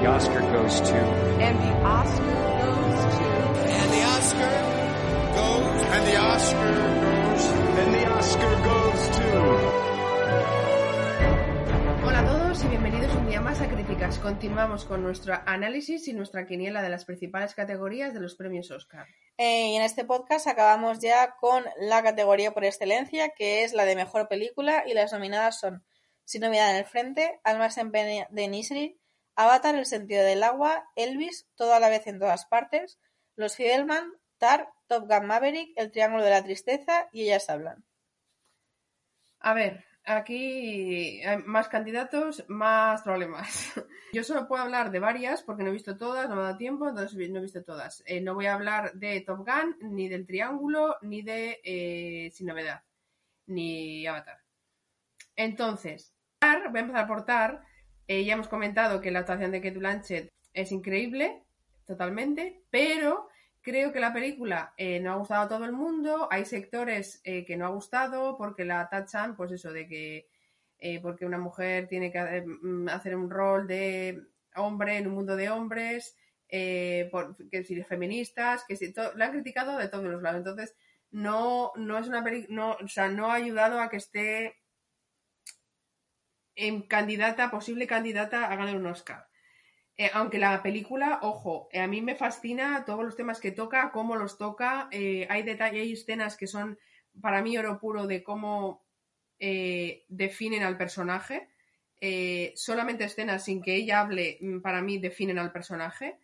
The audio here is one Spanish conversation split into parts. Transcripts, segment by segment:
The Oscar goes to. And the Oscar goes to. And the Oscar goes. And the Oscar goes. And the Oscar goes to. Hola a todos y bienvenidos un día más a Críticas. Continuamos con nuestro análisis y nuestra quiniela de las principales categorías de los premios Oscar. Eh, y en este podcast acabamos ya con la categoría por excelencia, que es la de mejor película, y las nominadas son Sin novedad en el frente, Almas en Nisrin, Avatar, El sentido del agua, Elvis, Todo a la vez en todas partes, Los Fiedelman, Tar, Top Gun Maverick, El triángulo de la tristeza y Ellas hablan. A ver, aquí hay más candidatos, más problemas. Yo solo puedo hablar de varias porque no he visto todas, no me ha dado tiempo, entonces no he visto todas. Eh, no voy a hablar de Top Gun, ni del Triángulo, ni de eh, Sin Novedad, ni Avatar. Entonces, Tar, voy a empezar por Tar. Eh, ya hemos comentado que la actuación de Kate Blanchett es increíble, totalmente, pero creo que la película eh, no ha gustado a todo el mundo. Hay sectores eh, que no ha gustado porque la tachan, pues eso, de que porque una mujer tiene que mm, hacer un rol de hombre en un mundo de hombres, por, que si feministas, que si la han criticado de todos los lados. Entonces, no, no es una película, no, o sea, no ha ayudado a que esté en candidata, posible candidata a ganar un Oscar. Eh, aunque la película, ojo, eh, a mí me fascina todos los temas que toca, cómo los toca. eh, hay detalles, hay escenas que son para mí oro puro de cómo definen al personaje. Solamente escenas sin que ella hable, mm, para mí definen al personaje.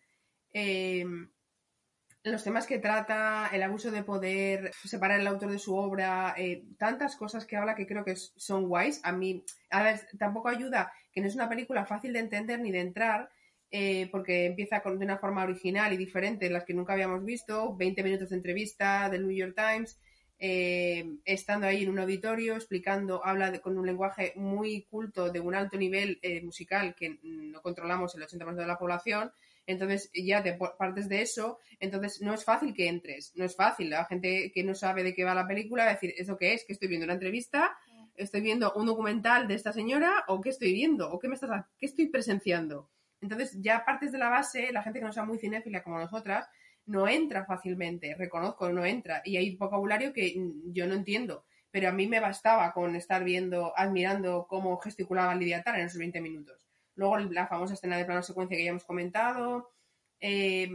Los temas que trata, el abuso de poder, separar el autor de su obra, eh, tantas cosas que habla que creo que son guays. A mí, a ver, tampoco ayuda que no es una película fácil de entender ni de entrar, eh, porque empieza con, de una forma original y diferente, las que nunca habíamos visto, 20 minutos de entrevista del New York Times, eh, estando ahí en un auditorio, explicando, habla de- con un lenguaje muy culto de un alto nivel eh, musical que no controlamos el 80% de la población, entonces ya te partes de eso, entonces no es fácil que entres, no es fácil, la gente que no sabe de qué va la película va a decir, ¿eso qué es? ¿Que estoy viendo una entrevista? ¿Estoy viendo un documental de esta señora? ¿O qué estoy viendo? ¿O qué me estás qué estoy presenciando? Entonces ya partes de la base, la gente que no sea muy cinéfila como nosotras, no entra fácilmente, reconozco, no entra. Y hay vocabulario que yo no entiendo. Pero a mí me bastaba con estar viendo, admirando cómo gesticulaba Lidia Tara en esos 20 minutos. Luego la famosa escena de plano secuencia que ya hemos comentado. Eh,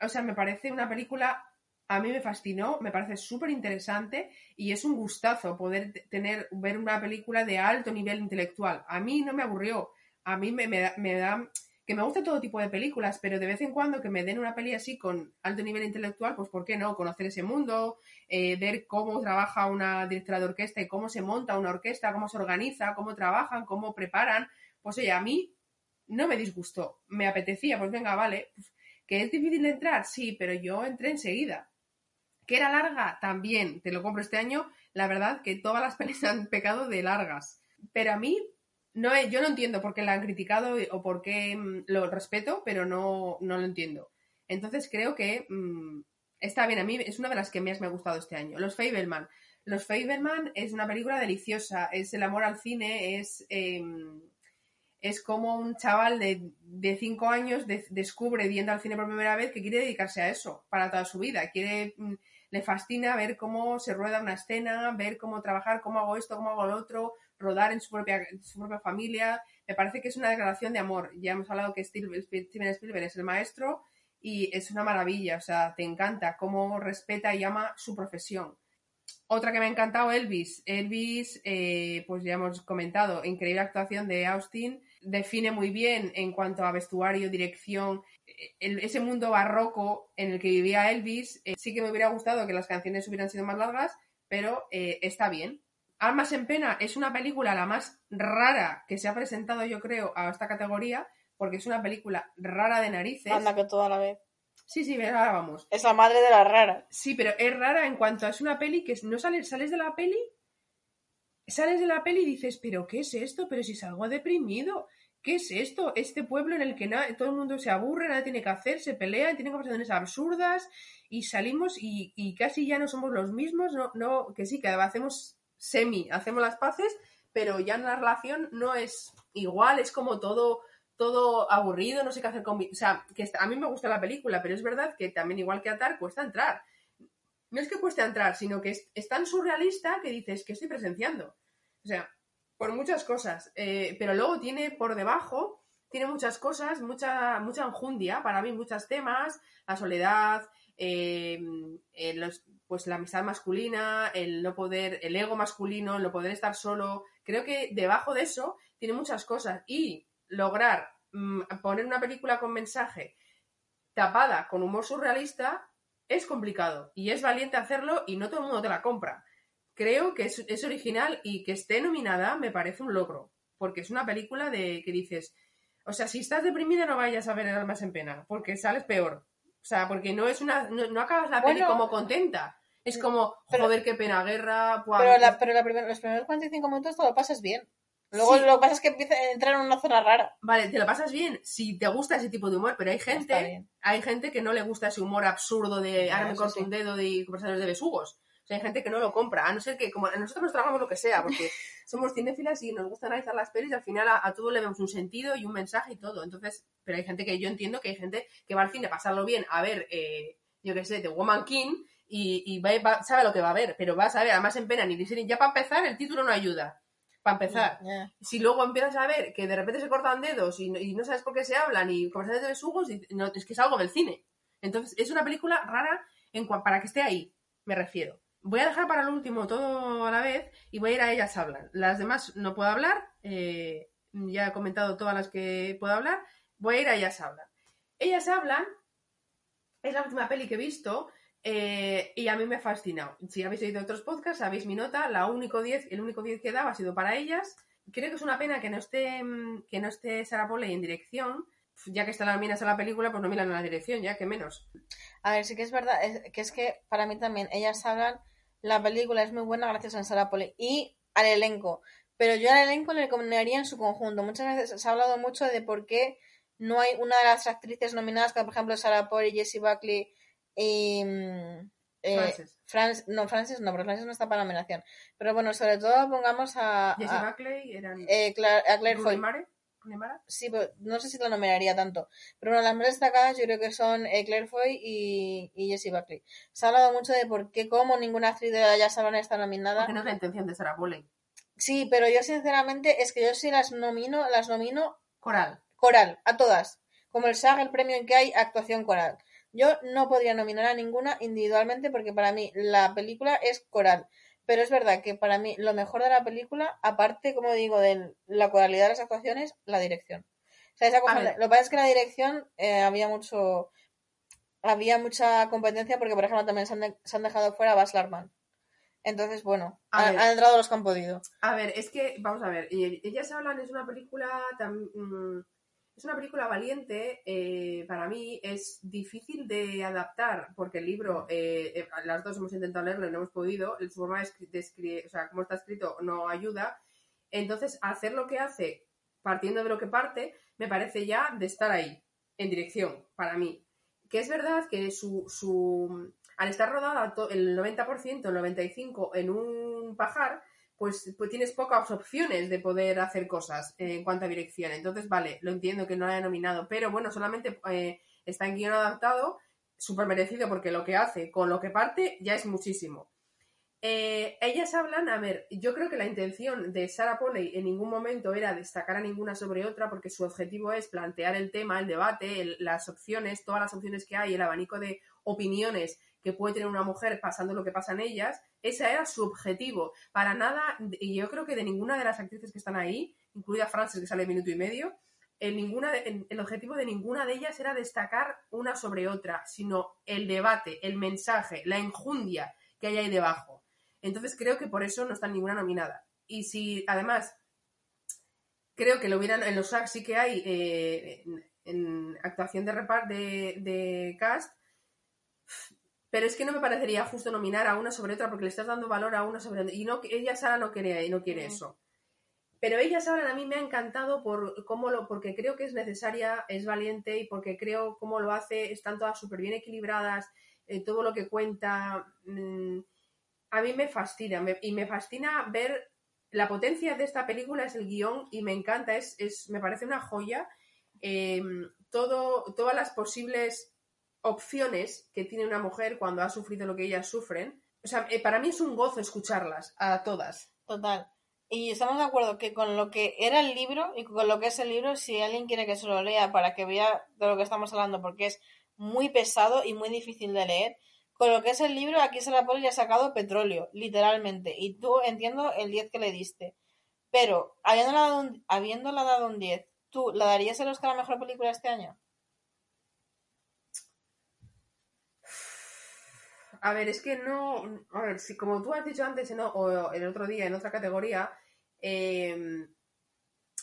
o sea, me parece una película, a mí me fascinó, me parece súper interesante y es un gustazo poder tener, ver una película de alto nivel intelectual. A mí no me aburrió, a mí me, me me da- que me gusta todo tipo de películas, pero de vez en cuando que me den una peli así con alto nivel intelectual, pues ¿por qué no? Conocer ese mundo, eh, ver cómo trabaja una directora de orquesta y cómo se monta una orquesta, cómo se organiza, cómo trabajan, cómo preparan. Pues oye, a mí no me disgustó, me apetecía, pues venga, vale, que es difícil de entrar, sí, pero yo entré enseguida. Que era larga, también, te lo compro este año, la verdad que todas las pelis han pecado de largas. Pero a mí, no yo no entiendo por qué la han criticado o por qué mm, lo respeto, pero no, no lo entiendo. Entonces creo que mm, está bien, a mí es una de las que más me ha gustado este año. Los Fableman. Los Fableman es una película deliciosa, es el amor al cine, es... em, es como un chaval de, de cinco años de- descubre viendo al cine por primera vez que quiere dedicarse a eso para toda su vida. Quiere, mm, le fascina ver cómo se rueda una escena, ver cómo trabajar, cómo hago esto, cómo hago lo otro, rodar en su propia, su propia familia. Me parece que es una declaración de amor. Ya hemos hablado que Steve- Steven Spielberg es el maestro y es una maravilla. O sea, te encanta cómo respeta y ama su profesión. Otra que me ha encantado, Elvis. Elvis, eh, pues ya hemos comentado, increíble actuación de Austin. Define muy bien en cuanto a vestuario, dirección, el- ese mundo barroco en el que vivía Elvis, eh, sí que me hubiera gustado que las canciones hubieran sido más largas, pero eh, está bien. Almas en Pena es una película la más rara que se ha presentado, yo creo, a esta categoría, porque es una película rara de narices. Anda que toda la vez. Sí, sí, ahora vamos. Es la madre de las raras. Sí, pero es rara en cuanto a es una peli que no sales, sales de la peli, sales de la peli y dices, pero ¿qué es esto? Pero si salgo deprimido, ¿qué es esto? Este pueblo en el que todo el mundo se aburre, nada tiene que hacer, se pelea, tiene conversaciones absurdas y salimos y, y casi ya no somos los mismos, no, no, que sí, que hacemos semi, hacemos las paces, pero ya en la relación no es igual, es como todo todo aburrido, no sé qué hacer con mi... O sea, que a mí me gusta la película, pero es verdad que también igual que Atar cuesta entrar. No es que cueste entrar, sino que es, tan surrealista que dices que estoy presenciando. O sea, por muchas cosas. Eh, pero luego tiene por debajo, tiene muchas cosas, mucha, mucha enjundia, para mí muchos temas, la soledad, eh, eh, los- pues la amistad masculina, el no poder, el ego masculino, el no poder estar solo. Creo que debajo de eso tiene muchas cosas. Y lograr mm, poner una película con mensaje tapada con humor surrealista es complicado. Y es valiente hacerlo y no todo el mundo te la compra. Creo que es, es original y que esté nominada me parece un logro. Porque es una película de que dices, o sea, si estás deprimida no vayas a ver el almas en pena, porque sales peor. O sea, porque no es una. No, no acabas la peli Bueno. como contenta. Es como, Pero- joder, qué pena guerra. Pero, la, pero la primer- los primeros 45 minutos te lo pasas bien. Luego Sí. lo que pasa es que empieza a entrar en una zona rara. Vale, te lo pasas bien si te gusta ese tipo de humor, pero hay gente, hay gente que no le gusta ese humor absurdo de ahora me corto un dedo de conversaciones de besugos. O sea, hay gente que no lo compra, a no ser que como a nosotros nos tragamos lo que sea, porque somos cinéfilas y nos gusta analizar las pelis y al final a, a todo le vemos un sentido y un mensaje y todo. Entonces, pero hay gente que yo entiendo que hay gente que va al cine a pasarlo bien, a ver, eh, yo qué sé, The Woman King y, y va- va- sabe lo que va a ver, pero vas a ver, además en pena ni listening, ya para empezar el título no ayuda. Para empezar Ya. si luego empiezas a ver que de repente se cortan dedos y no, y no sabes por qué se hablan y conversaciones de besugos, y no, es que es algo del cine. Entonces, es una película rara en para que esté ahí, me refiero. Voy a dejar para el último todo a la vez y voy a ir a ellas hablan. Las demás no puedo hablar, eh, ya he comentado todas las que puedo hablar, voy a ir a ellas hablan. Ellas hablan, es la última peli que he visto eh, y a mí me ha fascinado. Si habéis oído otros podcasts, sabéis mi nota, la único 10, el único 10 que daba ha sido para ellas. Creo que es una pena que no esté, mm, que no esté Sarah Polley en dirección, ya que están las minas a la película, pues no miran a la dirección, ya que menos. A ver, sí que es verdad, que es que para mí también ellas hablan, la película es muy buena gracias a Sarah Polley y al elenco, pero yo al elenco le recomendaría en su conjunto. Muchas veces se ha hablado mucho de por qué no hay una de las actrices nominadas, como por ejemplo Sarah Polley, Jessie Buckley y... mm, eh, Frances. No, Frances no, porque Frances no está para nominación. Pero bueno, sobre todo pongamos a, Jessie a, Buckley eran eh, Cla- a Claire Foy. Mara. Sí, pero no sé si la nominaría tanto. Pero bueno, las más destacadas yo creo que son eh, Claire Foy y, y Jessie Buckley. Se ha hablado mucho de por qué, cómo ninguna actriz de la Jazz Saban está nominada. Porque no es la intención de Sarah Polley. Sí, pero yo sinceramente es que yo sí las nomino, las nomino Coral. coral, a todas. Como el SAG, el premio en que hay actuación coral. Yo no podría nominar a ninguna individualmente porque para mí la película es coral. Pero es verdad que para mí lo mejor de la película, aparte, como digo, de la coralidad de las actuaciones, la dirección. O sea, esa cosa- lo que pasa es que la dirección eh, había mucho había mucha competencia porque, por ejemplo, también se han, de- se han dejado fuera a Baz Luhrmann. Entonces, bueno, A han, entrado los que han podido. A ver, es que, vamos a ver, y- Ellas hablan es una película tam- mm, es una película valiente, eh, para mí es difícil de adaptar, porque el libro, eh, eh, las dos hemos intentado leerlo y no hemos podido, su forma de, escri- de escri- o sea, cómo está escrito no ayuda, entonces hacer lo que hace, partiendo de lo que parte, me parece ya de estar ahí, en dirección, para mí. Que es verdad que su, su al estar rodada el 90%, el 95% en un pajar, pues, pues tienes pocas opciones de poder hacer cosas en cuanto a dirección. Entonces, vale, lo entiendo que no la haya nominado, pero bueno, solamente eh, está en guion adaptado, súper merecido porque lo que hace con lo que parte ya es muchísimo. Eh, ellas hablan, a ver, yo creo que la intención de Sarah Polley en ningún momento era destacar a ninguna sobre otra, porque su objetivo es plantear el tema, el debate, las opciones, todas las opciones que hay, el abanico de opiniones que puede tener una mujer pasando lo que pasa en ellas. Ese era su objetivo. Para nada, y yo creo que de ninguna de las actrices que están ahí, incluida Frances, que sale minuto y medio, el, ninguna el- objetivo de ninguna de ellas era destacar una sobre otra, sino el debate, el mensaje, la enjundia que hay ahí debajo. Entonces creo que por eso no está ninguna nominada. Y si además creo que lo hubieran en los SAG sí que hay eh, en, en actuación de repar de, de cast pero es que no me parecería justo nominar a una sobre otra porque le estás dando valor a una sobre otra y no ella Sara no quiere no quiere Mm. eso pero ella Sara a mí me ha encantado por cómo lo porque creo que es necesaria es valiente y porque creo cómo lo hace están todas súper bien equilibradas eh, todo lo que cuenta mm, a mí me fascina me- y me fascina ver la potencia de esta película es el guion y me encanta, es, es me parece una joya. Eh, todo, todas las posibles opciones que tiene una mujer cuando ha sufrido lo que ellas sufren. O sea, eh, para mí es un gozo escucharlas a todas. Total. Y estamos de acuerdo que con lo que era el libro y con lo que es el libro, si alguien quiere que se lo lea para que vea de lo que estamos hablando, porque es muy pesado y muy difícil de leer, con lo que es el libro, aquí Sarah Polley le ha sacado petróleo, literalmente. Y tú entiendo el 10 que le diste. Pero, habiéndole dado un, habiéndole dado un 10, ¿tú la darías el Oscar a Mejor Película este año? A ver, es que no. A ver, si como tú has dicho antes ¿no? o el otro día en otra categoría, eh,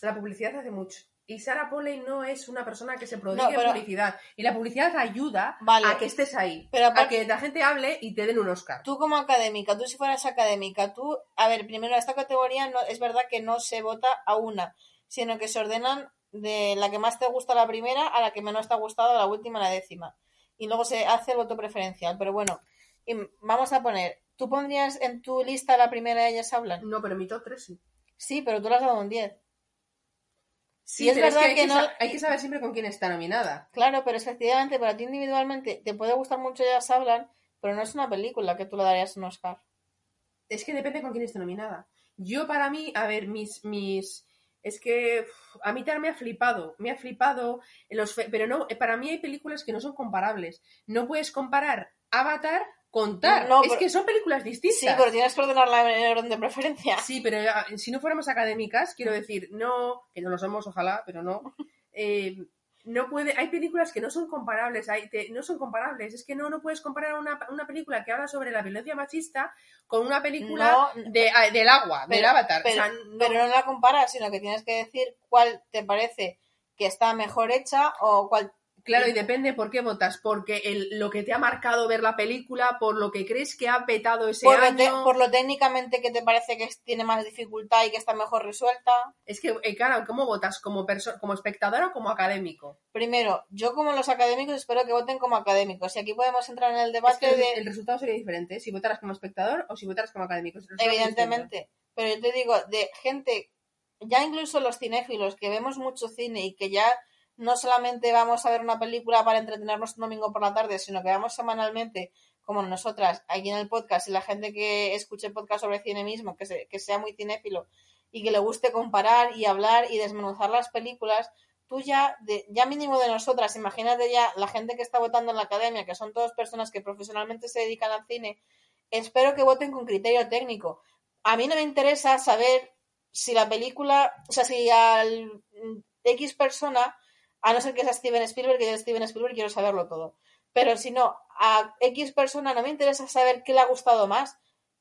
la publicidad hace mucho. Y Sarah Polley no es una persona que se prodigue No, pero- en publicidad. Y la publicidad ayuda Vale. a que estés ahí. Pero a que la gente hable y te den un Oscar. Tú como académica, tú si fueras académica, tú, a ver, primero esta categoría no es verdad que no se vota a una, sino que se ordenan de la que más te gusta la primera a la que menos te ha gustado la última, la décima. Y luego se hace el voto preferencial. Pero bueno, y vamos a poner, ¿tú pondrías en tu lista la primera de ellas hablan? No, pero mi top 3 sí. Sí, pero tú le has dado un 10. Sí, Y es pero verdad hay que no- hay que saber siempre con quién está nominada. Claro, pero efectivamente, para ti individualmente te puede gustar mucho ellas hablan, pero no es una película que tú le darías un Oscar. Es que depende con quién esté nominada. Yo, para mí, a ver, mis. mis es que uf, a mí también me ha flipado. Me ha flipado. En los pero no, para mí hay películas que no son comparables. No puedes comparar Avatar con Tar. No, es pero- que son películas distintas. Sí, pero tienes que ordenarla en orden de preferencia. Sí, pero ah, si no fuéramos académicas, quiero decir, no, que no lo somos, ojalá, pero no. eh, no puede, hay películas que no son comparables, hay, te- no son comparables. Es que no, no puedes comparar una, una película que habla sobre la violencia machista con una película No, de, del agua, del avatar. Pero, o sea, no- pero no la comparas, sino que tienes que decir cuál te parece que está mejor hecha o cuál. Claro, y depende por qué votas, porque el, lo que te ha marcado ver la película, por lo que crees que ha petado ese Por lo, año. te- por lo técnicamente que te parece que tiene más dificultad y que está mejor resuelta. Es que, eh, claro, ¿cómo votas? ¿Como, como espectador o como académico? Primero, yo como los académicos espero que voten como académicos. Y aquí podemos entrar en el Es debate que el, de. el resultado sería diferente si votaras como espectador o si votaras como académico. Evidentemente. Pero yo te digo, de gente, ya incluso los cinéfilos que vemos mucho cine y que ya no solamente vamos a ver una película para entretenernos un domingo por la tarde, sino que vamos semanalmente, como nosotras, aquí en el podcast, y la gente que escuche podcast sobre cine mismo, que, se- que sea muy cinéfilo y que le guste comparar y hablar y desmenuzar las películas, tú ya, de, ya mínimo de nosotras, imagínate ya la gente que está votando en la academia, que son todas personas que profesionalmente se dedican al cine, espero que voten con criterio técnico. A mí no me interesa saber si la película, o sea, si al mm, X persona, a no ser que sea Steven Spielberg, que yo de Steven Spielberg quiero saberlo todo. Pero si no, a X persona no me interesa saber qué le ha gustado más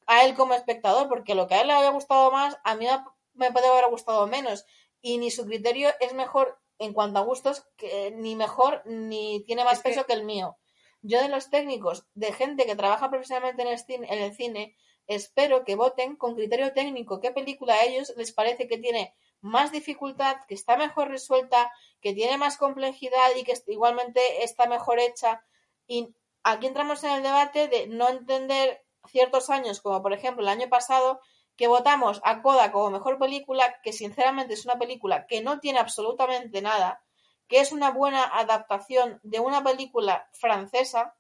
a él como espectador, porque lo que a él le había gustado más, a mí me puede haber gustado menos. Y ni su criterio es mejor en cuanto a gustos, que, ni mejor, ni tiene más Es que- peso que el mío. Yo de los técnicos, de gente que trabaja profesionalmente en el cine, en el cine espero que voten con criterio técnico qué película a ellos les parece que tiene más dificultad, que está mejor resuelta, que tiene más complejidad y que igualmente está mejor hecha. Y aquí entramos en el debate de no entender ciertos años, como por ejemplo el año pasado, que votamos a Coda como mejor película, que sinceramente es una película que no tiene absolutamente nada, que es una buena adaptación de una película francesa,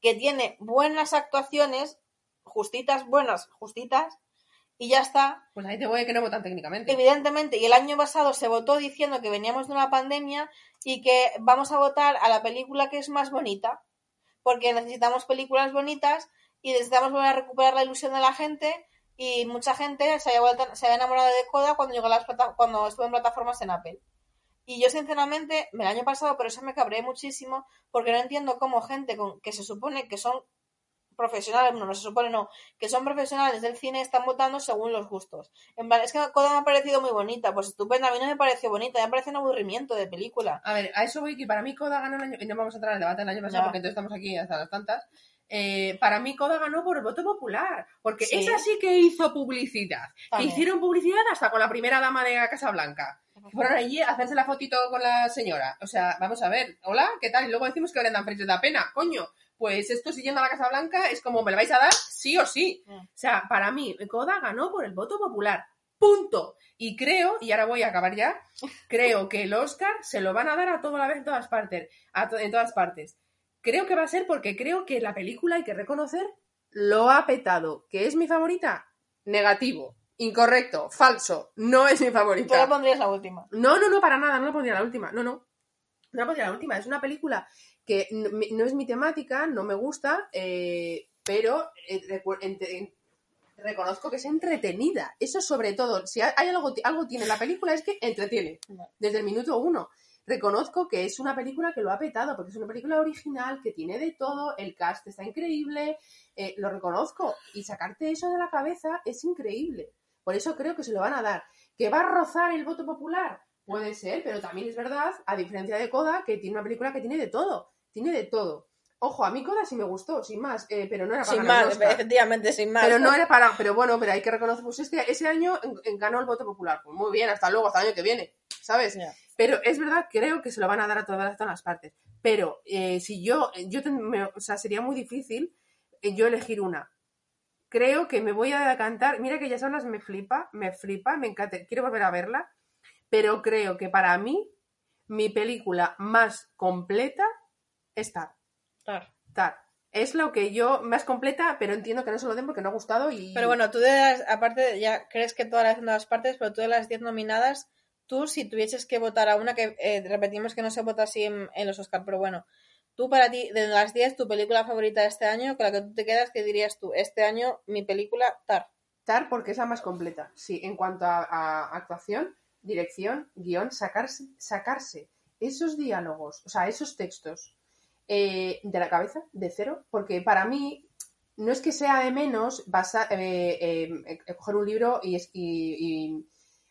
que tiene buenas actuaciones, justitas, buenas, justitas, y ya está. Pues ahí te voy a que no votan técnicamente. Evidentemente, y el año pasado se votó diciendo que veníamos de una pandemia y que vamos a votar a la película que es más bonita, porque necesitamos películas bonitas y necesitamos volver a recuperar la ilusión de la gente y mucha gente se había, vuelto- se había enamorado de Coda cuando llegó a las plata- cuando estuvo en plataformas en Apple. Y yo, sinceramente, el año pasado por eso me cabré muchísimo, porque no entiendo cómo gente con, que se supone que son profesionales, no, no se supone, no, que son profesionales del cine están votando según los gustos. En plan, es que Coda me ha parecido muy bonita, pues estupenda, a mí no me pareció bonita, me parece un aburrimiento de película. A ver, a eso voy que para mí Coda ganó el año, y no vamos a entrar en el debate del año pasado No. porque entonces estamos aquí hasta las tantas. Eh, para mí Coda ganó por el voto popular, porque Sí. esa sí que hizo publicidad. Que hicieron publicidad hasta con la primera dama de Casa Blanca. Fueron allí a hacerse la fotito con la señora. O sea, vamos a ver, hola, ¿qué tal? Y luego decimos que Brendan Fraser da pena, coño. Pues esto siguiendo a la Casa Blanca es como, ¿me lo vais a dar? Sí o sí. Mm. O sea, para mí, Coda ganó por el voto popular. Punto. Y creo, y ahora voy a acabar ya, creo que el Oscar se lo van a dar a toda la vez en todas partes. A to- en todas partes. Creo que va a ser porque creo que la película, hay que reconocer, lo ha petado. ¿Que es mi favorita? Negativo. Incorrecto. Falso. No es mi Tú favorita. la pondrías la última. No, no, no, para nada, no la pondría la última, no, no. No pondría la última, es una película que no es mi temática, no me gusta, eh, pero eh, reconozco que es entretenida. Eso sobre todo, si hay algo, algo tiene la película es que entretiene, desde el minuto uno. Reconozco que es una película que lo ha petado, porque es una película original, que tiene de todo, el cast está increíble, eh, lo reconozco, y sacarte eso de la cabeza es increíble. Por eso creo que se lo van a dar. ¿Que va a rozar el voto popular? Puede ser, pero también es verdad, a diferencia de Coda, que tiene una película que tiene de todo. Tiene de todo. Ojo, a mí Coda sí me gustó, sin más, eh, pero no era para Sin ganar el más, Oscar. efectivamente, sin más. Pero no era para. Pero bueno, pero hay que reconocer, pues este, ese año en- en- ganó el voto popular. Pues muy bien, hasta luego, hasta el año que viene, ¿sabes? Ya. Pero es verdad, creo que se lo van a dar a todas, a todas las partes. Pero eh, si yo, yo ten- me- o sea, sería muy difícil eh, yo elegir una. Creo que me voy a decantar. Mira que ya solas me flipa, me flipa, me encanta, quiero volver a verla. Pero creo que para mí, mi película más completa es Tar. Claro. Tar. Es lo que yo, más completa, pero entiendo que no se lo den porque no ha gustado y. Pero bueno, tú de las, aparte, ya crees que todas las las partes, pero tú de las 10 nominadas, tú si tuvieses que votar a una, que eh, repetimos que no se vota así en, en los Oscar, pero bueno, tú para ti, de las 10, tu película favorita de este año, con la que tú te quedas, ¿qué dirías tú? Este año, mi película, Tar. Tar porque es la más completa. Sí, en cuanto a, a actuación, dirección, guion, sacarse, sacarse esos diálogos, o sea, esos textos eh, de la cabeza, de cero, porque para mí no es que sea de menos eh, eh, coger un libro y, y-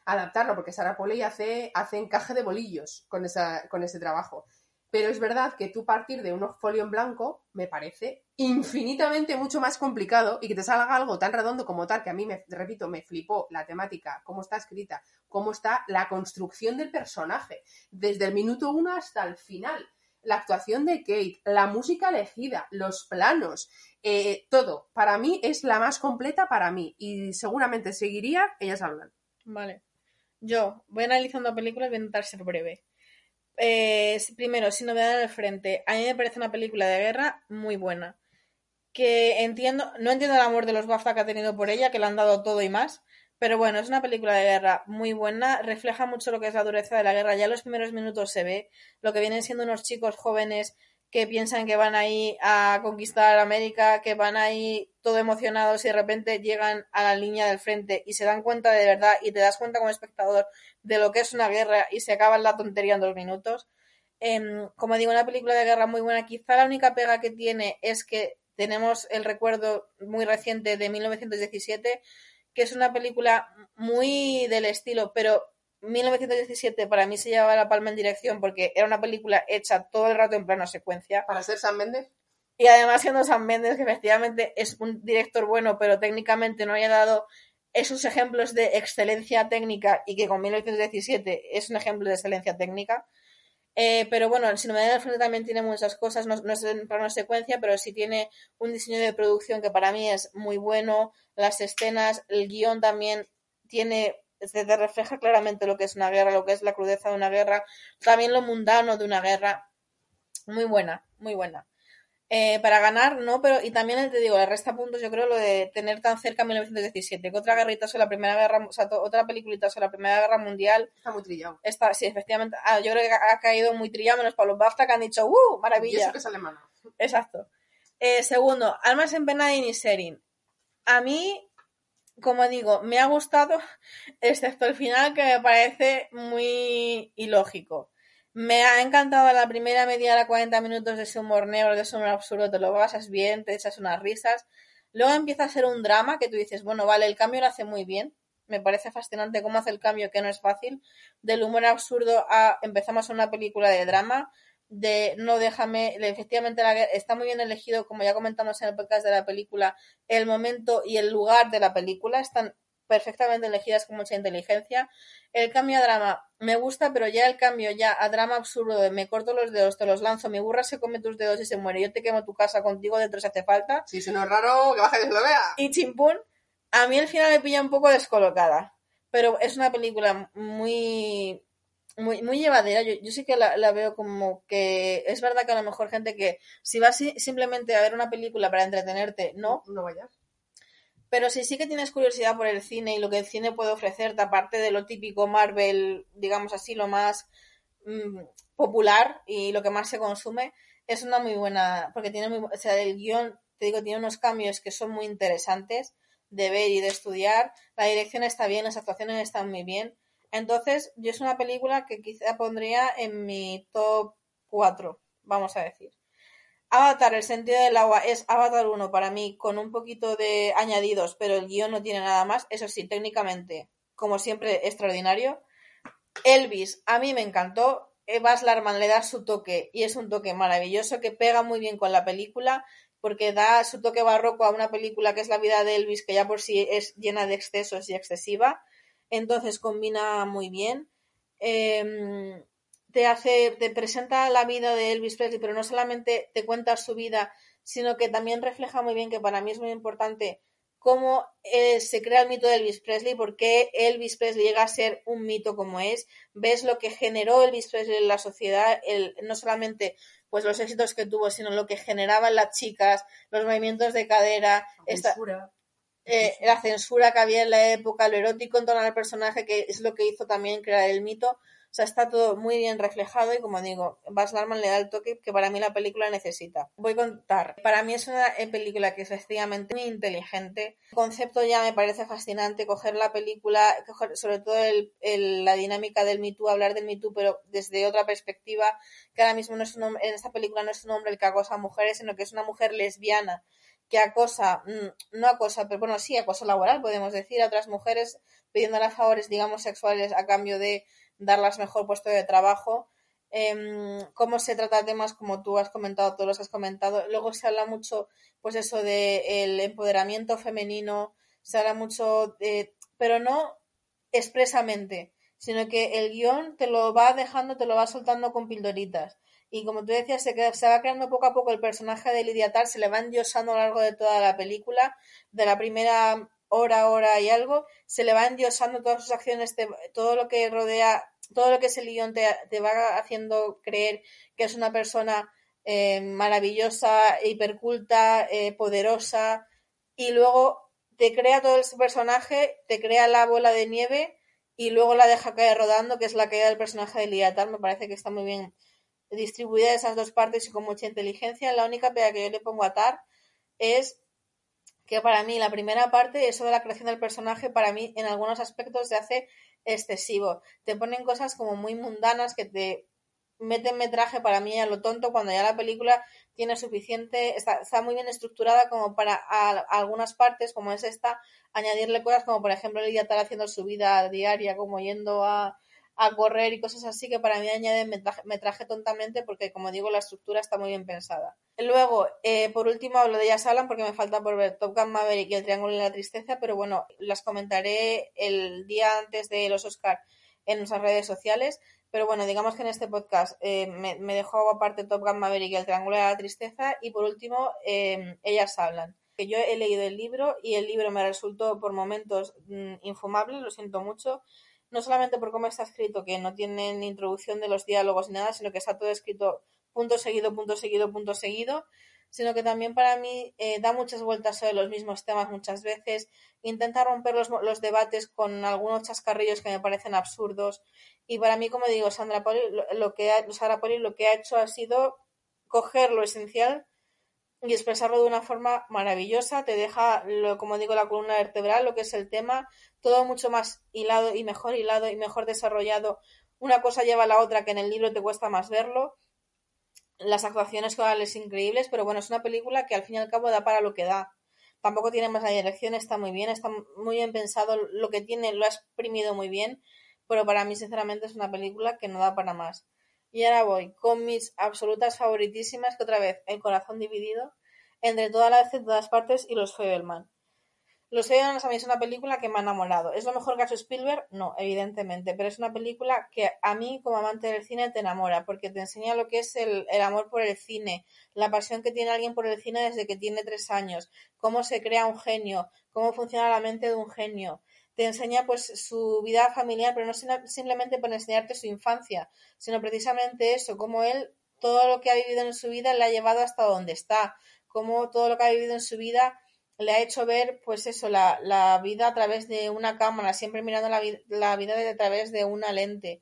adaptarlo, porque Sara Polley hace, hace encaje de bolillos con, esa, con ese trabajo. Pero es verdad que tú partir de un folio en blanco me parece infinitamente mucho más complicado y que te salga algo tan redondo como tal, que a mí, me, repito, me flipó la temática, cómo está escrita, cómo está la construcción del personaje, desde el minuto uno hasta el final. La actuación de Kate, la música elegida, los planos, eh, todo. Para mí es la más completa para mí y seguramente seguiría, ellas hablan. Vale. Yo voy analizando películas, voy a intentar ser breve. Eh, primero, sin novedad el frente, a mí me parece una película de guerra muy buena. Que entiendo, no entiendo el amor de los BAFTA que ha tenido por ella, que le han dado todo y más, pero bueno, es una película de guerra muy buena, refleja mucho lo que es la dureza de la guerra. Ya en los primeros minutos se ve lo que vienen siendo unos chicos jóvenes que piensan que van ahí a conquistar América, que van ahí todo emocionados y de repente llegan a la línea del frente y se dan cuenta de verdad y te das cuenta como espectador de lo que es una guerra y se acaba la tontería en dos minutos. Em, como digo, una película de guerra muy buena. Quizá la única pega que tiene es que tenemos el recuerdo muy reciente de 1917, que es una película muy del estilo, pero 1917 para mí se llevaba la palma en dirección porque era una película hecha todo el rato en plano secuencia. Para ser San Méndez, Y además siendo San Méndez, que efectivamente es un director bueno, pero técnicamente no haya dado esos ejemplos de excelencia técnica y que con 1917 es un ejemplo de excelencia técnica. Eh, pero bueno, si no me da el frente también tiene muchas cosas, no, no es en plano secuencia, pero sí tiene un diseño de producción que para mí es muy bueno, las escenas, el guion también tiene, te refleja claramente lo que es una guerra, lo que es la crudeza de una guerra, también lo mundano de una guerra. Muy buena, muy buena. Eh, para ganar, no, pero y también te digo, le resta puntos, yo creo, lo de tener tan cerca 1917, que otra guerrita sobre la Primera Guerra, o sea, to- otra peliculita sobre la Primera Guerra Mundial, está muy trillado. está, sí, efectivamente, ah, yo creo que ha caído muy trillado, menos para los BAFTA que han dicho, ¡uh! Y Maravilla. eso que es alemana. Exacto. Eh, segundo, Almas en pena de Inisherin. A mí como digo, me ha gustado, excepto el final que me parece muy ilógico. Me ha encantado la primera media hora, 40 minutos de ese humor negro, de ese humor absurdo, te lo pasas bien, te echas unas risas. Luego empieza a ser un drama que tú dices, bueno, vale, el cambio lo hace muy bien. Me parece fascinante cómo hace el cambio, que no es fácil. Del humor absurdo a empezamos una película de drama, de no déjame, efectivamente la- está muy bien elegido, como ya comentamos en el podcast de la película, el momento y el lugar de la película están perfectamente elegidas con mucha inteligencia. El cambio a drama me gusta, pero ya el cambio ya a drama absurdo de me corto los dedos, te los lanzo, mi burra se come tus dedos y se muere, yo te quemo tu casa contigo dentro si hace falta. Si no es raro, que baje y se lo vea. Y chimpún, a mí el final me pilla un poco descolocada, pero es una película muy muy, muy llevadera. Yo, yo sí que la, la veo como que es verdad que a lo mejor gente que si vas si- simplemente a ver una película para entretenerte, no, No vayas. Pero si sí que tienes curiosidad por el cine y lo que el cine puede ofrecerte, aparte de lo típico Marvel, digamos así, lo más mm, popular y lo que más se consume, es una muy buena, porque tiene muy, o sea, el guion, te digo, tiene unos cambios que son muy interesantes de ver y de estudiar, la dirección está bien, las actuaciones están muy bien, entonces yo es una película que quizá pondría en mi top 4, vamos a decir. Avatar, el sentido del agua, es Avatar 1 para mí, con un poquito de añadidos, pero el guion no tiene nada más. Eso sí, técnicamente, como siempre, extraordinario. Elvis, a mí me encantó. Baz Larman le da su toque y es un toque maravilloso que pega muy bien con la película porque da su toque barroco a una película que es la vida de Elvis, que ya por sí es llena de excesos y excesiva. Entonces combina muy bien. Em, te hace, te presenta la vida de Elvis Presley, pero no solamente te cuenta su vida, sino que también refleja muy bien que para mí es muy importante cómo eh, se crea el mito de Elvis Presley, por qué Elvis Presley llega a ser un mito como es, ves lo que generó Elvis Presley en la sociedad, el, no solamente pues los éxitos que tuvo, sino lo que generaban las chicas, los movimientos de cadera, esta, Censura. eh, la censura que había en la época, lo erótico en torno al personaje, que es lo que hizo también crear el mito. O sea, está todo muy bien reflejado y como digo, Baz Luhrmann le da el toque que para mí la película necesita. Voy a contar. Para mí es una eh, película que es efectivamente muy inteligente. El concepto ya me parece fascinante, coger la película, coger sobre todo el, la dinámica del Me Too, hablar del Me Too, pero desde otra perspectiva, que ahora mismo no es un en esta película no es un hombre el que acosa a mujeres, sino que es una mujer lesbiana que acosa, mm, no acosa, pero bueno, sí, acoso laboral, podemos decir, a otras mujeres pidiéndole favores, digamos, sexuales a cambio de darlas mejor puesto de trabajo. Em, cómo se trata temas como tú has comentado, todos los has comentado. Luego se habla mucho, pues eso, de el empoderamiento femenino, se habla mucho, de, pero no expresamente, sino que el guion te lo va dejando, te lo va soltando con pildoritas. Y como tú decías, se, va creando poco a poco el personaje de Lydia Tarr, se le va endiosando a lo largo de toda la película, de la primera hora, hora y algo, se le va endiosando todas sus acciones, te- todo lo que rodea, todo lo que es el guion te, te va haciendo creer que es una persona eh, maravillosa, hiperculta, eh, poderosa, y luego te crea todo ese personaje, te crea la bola de nieve y luego la deja caer rodando, que es la caída del personaje de Lydia Tarr, me parece que está muy bien distribuida esas dos partes y con mucha inteligencia. La única pega que yo le pongo a Tar es que para mí la primera parte, eso de la creación del personaje, para mí en algunos aspectos se hace excesivo. Te ponen cosas como muy mundanas que te meten metraje para mí a lo tonto cuando ya la película tiene suficiente, está, está muy bien estructurada como para algunas partes, como es esta, añadirle cosas como por ejemplo Lidia estar haciendo su vida diaria, como yendo a, a correr y cosas así que para mí añaden metraje, metraje tontamente porque como digo la estructura está muy bien pensada. Luego, eh, por último hablo de ellas hablan porque me falta por ver Top Gun Maverick y El Triángulo de la Tristeza, pero bueno, las comentaré el día antes de los Oscar en nuestras redes sociales. Pero bueno, digamos que en este podcast eh, me, me dejó aparte Top Gun Maverick y El Triángulo de la Tristeza y por último eh, Ellas hablan. Que yo he leído el libro y el libro me resultó por momentos mmm, infumable, lo siento mucho no solamente por cómo está escrito, que no tiene ni introducción de los diálogos ni nada, sino que está todo escrito punto seguido, punto seguido, punto seguido, sino que también para mí eh, da muchas vueltas sobre los mismos temas muchas veces, intenta romper los, los, debates con algunos chascarrillos que me parecen absurdos, y para mí, como digo, Sandra Poli lo, lo que ha, Sandra Poli lo que ha hecho ha sido coger lo esencial y expresarlo de una forma maravillosa, te deja, lo, como digo, la columna vertebral, lo que es el tema, todo mucho más hilado y mejor hilado y mejor desarrollado. Una cosa lleva a la otra que en el libro te cuesta más verlo. Las actuaciones son increíbles, pero bueno, es una película que al fin y al cabo da para lo que da. Tampoco tiene más la dirección, está muy bien, está muy bien pensado, lo que tiene lo ha exprimido muy bien, pero para mí sinceramente es una película que no da para más. Y ahora voy con mis absolutas favoritísimas, que otra vez, El corazón dividido, entre toda la de todas partes y Los Fabelman. Los Fabelman a mí es una película que me ha enamorado. ¿Es lo mejor que ha hecho Spielberg? No, evidentemente, pero es una película que a mí, como amante del cine, te enamora, porque te enseña lo que es el amor por el cine, la pasión que tiene alguien por el cine desde que tiene tres años, cómo se crea un genio, cómo funciona la mente de un genio, te enseña pues su vida familiar, pero no simplemente por enseñarte su infancia, sino precisamente eso, cómo él todo lo que ha vivido en su vida le ha llevado hasta donde está, cómo todo lo que ha vivido en su vida le ha hecho ver, pues eso, la, la vida a través de una cámara, siempre mirando la, la vida a través de una lente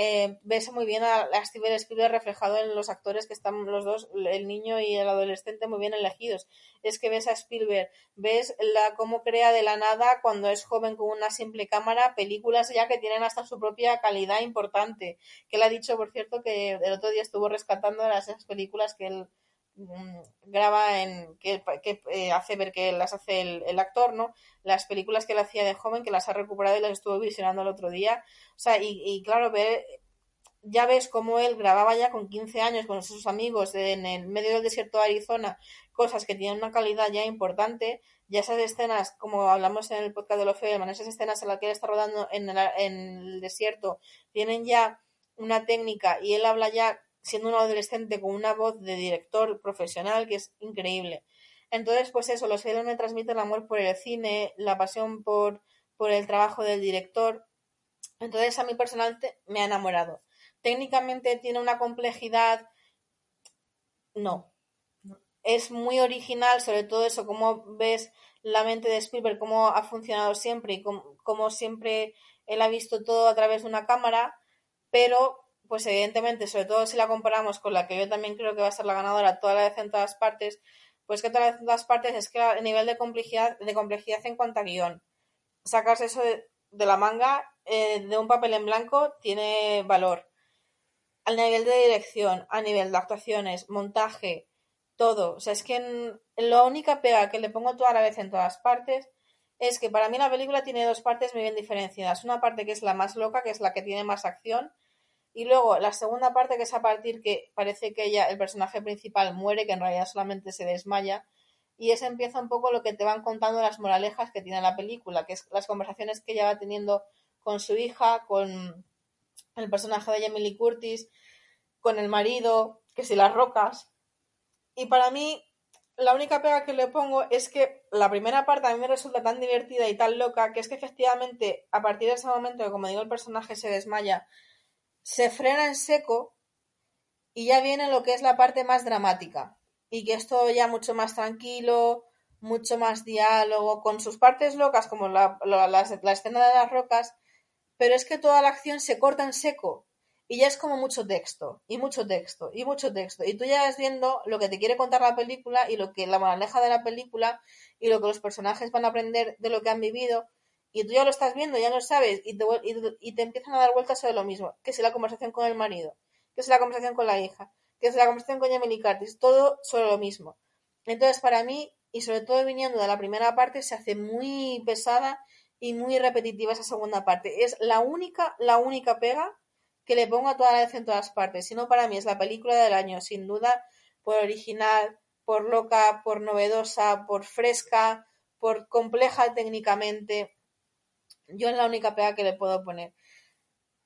eh, ves muy bien a, Steven Spielberg reflejado en los actores que están los dos, el niño y el adolescente, muy bien elegidos. Es que ves a Spielberg, ves la, cómo crea de la nada cuando es joven con una simple cámara películas ya que tienen hasta su propia calidad importante. Que él ha dicho, por cierto, que el otro día estuvo rescatando las películas que él graba en que, eh, hace ver que las hace el, actor, ¿no? Las películas que él hacía de joven, que las ha recuperado y las estuvo visionando el otro día. O sea, y, claro, ver, ya ves cómo él grababa ya con 15 años con sus amigos en el medio del desierto de Arizona, cosas que tienen una calidad ya importante, ya esas escenas, como hablamos en el podcast de los Feldman, esas escenas en las que él está rodando en el, en el desierto, tienen ya una técnica y él habla ya siendo un adolescente con una voz de director profesional que es increíble. Entonces, pues eso, los héroes me transmiten el amor por el cine, la pasión por, por el trabajo del director. Entonces, a mí personalmente me ha enamorado. Técnicamente tiene una complejidad. No. Es muy original, sobre todo eso, cómo ves la mente de Spielberg, cómo ha funcionado siempre y cómo siempre él ha visto todo a través de una cámara, pero pues evidentemente, sobre todo si la comparamos con la que yo también creo que va a ser la ganadora, toda la vez en todas partes, pues que toda la vez en todas partes es que el nivel de complejidad, de complejidad en cuanto a guion, sacas eso de, la manga eh, de un papel en blanco tiene valor. Al nivel de dirección, a nivel de actuaciones, montaje, todo. O sea, es que en, la única pega que le pongo toda la vez en todas partes es que para mí la película tiene dos partes muy bien diferenciadas. Una parte que es la más loca, que es la que tiene más acción, y luego la segunda parte, que es a partir que parece que ella, el personaje principal, muere, que en realidad solamente se desmaya. Y ese empieza un poco lo que te van contando las moralejas que tiene la película, que es las conversaciones que ella va teniendo con su hija, con el personaje de Lee Curtis, con el marido, que si las rocas. Y para mí, la única pega que le pongo es que la primera parte a mí me resulta tan divertida y tan loca que es que efectivamente, a partir de ese momento, como digo, el personaje se desmaya se frena en seco y ya viene lo que es la parte más dramática. Y que es todo ya mucho más tranquilo, mucho más diálogo, con sus partes locas como la, escena de las rocas, pero es que toda la acción se corta en seco y ya es como mucho texto, y mucho texto, y mucho texto. Y tú ya vas viendo lo que te quiere contar la película y lo que la maneja de la película y lo que los personajes van a aprender de lo que han vivido y tú ya lo estás viendo, ya lo sabes, y te, y, te empiezan a dar vueltas sobre lo mismo, que es la conversación con el marido, que es la conversación con la hija, que es la conversación con Emily Curtis, todo sobre lo mismo. Entonces, para mí, y sobre todo viniendo de la primera parte, se hace muy pesada y muy repetitiva esa segunda parte. Es la única, la única pega que le pongo a toda la vez en todas partes. Si no, para mí es la película del año, sin duda, por original, por loca, por novedosa, por fresca, por compleja técnicamente. Yo es la única pega que le puedo poner.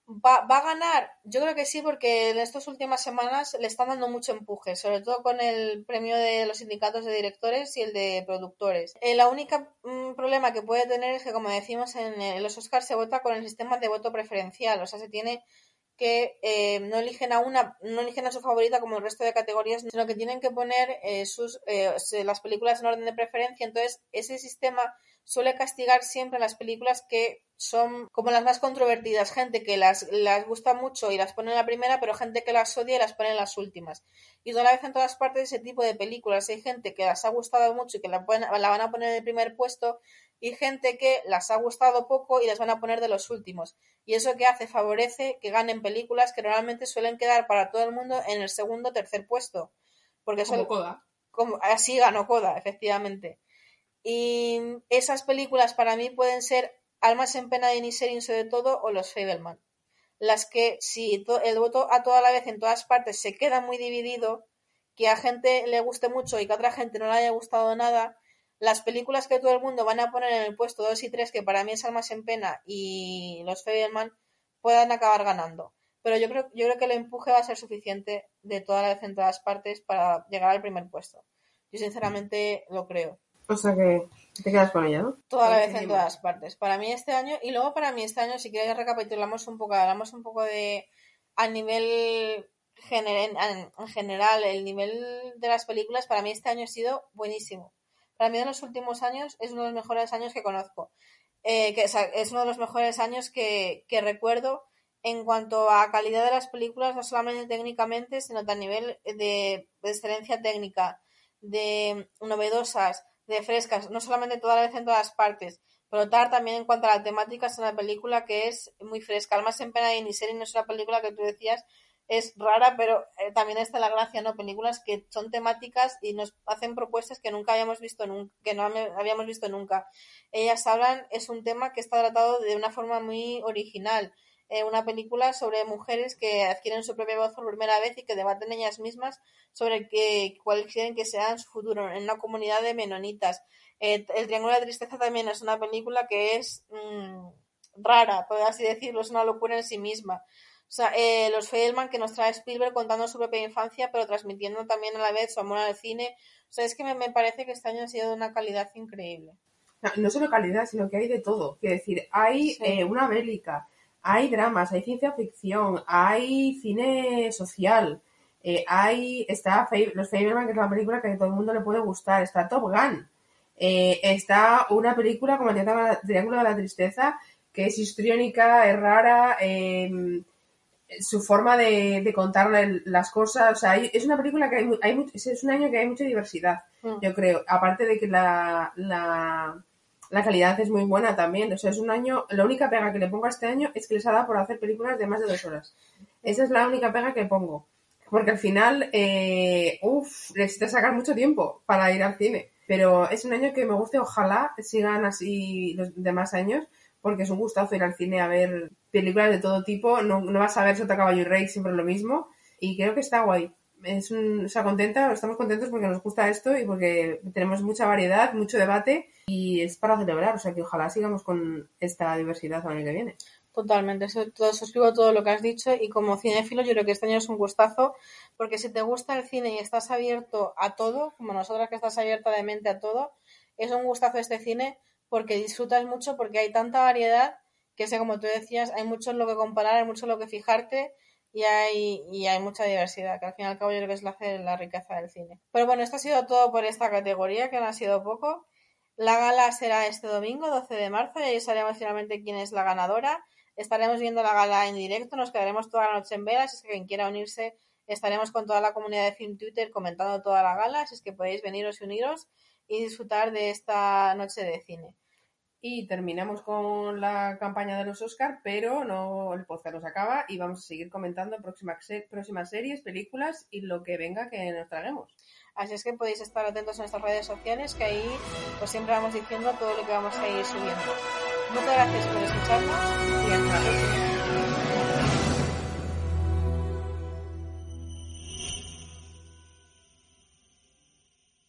¿Va, a ganar? Yo creo que sí, porque en estas últimas semanas le están dando mucho empuje, sobre todo con el premio de los sindicatos de directores y el de productores. El eh, única mm, problema que puede tener es que, como decimos, en, los Oscars se vota con el sistema de voto preferencial, o sea, se tiene que eh, no eligen a una, no eligen a su favorita como el resto de categorías, sino que tienen que poner eh, sus, eh, las películas en orden de preferencia. Entonces, ese sistema suele castigar siempre las películas que son como las más controvertidas, gente que las, las gusta mucho y las pone en la primera, pero gente que las odia y las pone en las últimas. Y toda la vez en todas partes ese tipo de películas hay gente que las ha gustado mucho y que la, la van a poner en el primer puesto y gente que las ha gustado poco y las van a poner de los últimos. Y eso que hace favorece que ganen películas que normalmente suelen quedar para todo el mundo en el segundo o tercer puesto. Porque Como Coda. Como, así ganó Coda, efectivamente. Y esas películas para mí pueden ser Almas en pena de Niserin sobre todo o Los Fableman. Las que si el voto a toda la vez en todas partes se queda muy dividido, que a gente le guste mucho y que a otra gente no le haya gustado nada, las películas que todo el mundo van a poner en el puesto 2 y 3, que para mí es Almas en pena y Los Fableman, puedan acabar ganando. Pero yo creo, yo creo que el empuje va a ser suficiente de toda la vez en todas partes para llegar al primer puesto. Yo sinceramente lo creo. O sea que te quedas con ella, ¿no? Toda la vez en todas partes. Para mí este año, y luego para mí este año, si quieres recapitulamos un poco, hablamos un poco de a nivel gener en general, el nivel de las películas, para mí este año ha sido buenísimo. Para mí en los últimos años es uno de los mejores años que conozco. Eh, que, o sea, es uno de los mejores años que, que recuerdo en cuanto a calidad de las películas, no solamente técnicamente, sino también a nivel de, de excelencia técnica, de novedosas, de frescas, no solamente toda la vez en todas partes, pero tal también en cuanto a la temática es una película que es muy fresca. Almas en pena y ni serie no es una película que tú decías es rara, pero eh, también está la gracia, ¿no? Películas que son temáticas y nos hacen propuestas que nunca habíamos visto, nunca, que no habíamos visto nunca. Ellas hablan, es un tema que está tratado de una forma muy original. Eh, una película sobre mujeres que adquieren su propia voz por primera vez y que debaten ellas mismas sobre que, cuál quieren que sea su futuro en una comunidad de menonitas. Eh, el Triángulo de la Tristeza también es una película que es mmm, rara, por así decirlo, es una locura en sí misma. O sea, eh, los Feldman que nos trae Spielberg contando su propia infancia, pero transmitiendo también a la vez su amor al cine. O sea, es que me, me parece que este año ha sido de una calidad increíble. No, no solo calidad, sino que hay de todo. Quiero decir, hay Sí. eh, una bélica, hay dramas, hay ciencia ficción, hay cine social, eh, hay está Los Fableman, que es la película que a todo el mundo le puede gustar, está Top Gun, eh, está una película como el Triángulo Triángulo de la Tristeza, que es histriónica, es rara, eh, su forma de, de contar las cosas, o sea, hay- es una película que hay, hay es un año que hay mucha diversidad, Mm. yo creo, aparte de que la, la, la calidad es muy buena también, o sea, es un año, la única pega que le pongo a este año es que les ha dado por hacer películas de más de dos horas, esa es la única pega que pongo, porque al final, eh, uff, necesitas sacar mucho tiempo para ir al cine, pero es un año que me gusta ojalá sigan así los demás años, porque es un gustazo ir al cine a ver películas de todo tipo, no, no vas a ver Sota Caballo y Rey, siempre lo mismo, y creo que está guay. Es o sea, contenta, estamos contentos porque nos gusta esto y porque tenemos mucha variedad, mucho debate y es para celebrar, o sea que ojalá sigamos con esta diversidad el año que viene. Totalmente, eso, todo, suscribo todo lo que has dicho y como cinéfilo yo creo que este año es un gustazo porque si te gusta el cine y estás abierto a todo, como nosotras que estás abierta de mente a todo, es un gustazo este cine porque disfrutas mucho porque hay tanta variedad que sé como tú decías, hay mucho en lo que comparar, hay mucho en lo que fijarte y hay, y hay mucha diversidad, que al fin y al cabo yo creo que es la, la riqueza del cine. Pero bueno, esto ha sido todo por esta categoría, que no ha sido poco. La gala será este domingo, 12 de marzo, y ahí sabremos finalmente quién es la ganadora. Estaremos viendo la gala en directo, nos quedaremos toda la noche en vela, si es que quien quiera unirse, estaremos con toda la comunidad de Film Twitter comentando toda la gala, si es que podéis veniros y uniros y disfrutar de esta noche de cine. Y terminamos con la campaña de los Oscar, pero no el podcast nos acaba y vamos a seguir comentando próximas, próximas series, películas y lo que venga que nos traguemos. Así es que podéis estar atentos a nuestras redes sociales, que ahí pues siempre vamos diciendo todo lo que vamos a ir subiendo. Muchas gracias por escucharnos y hasta la próxima.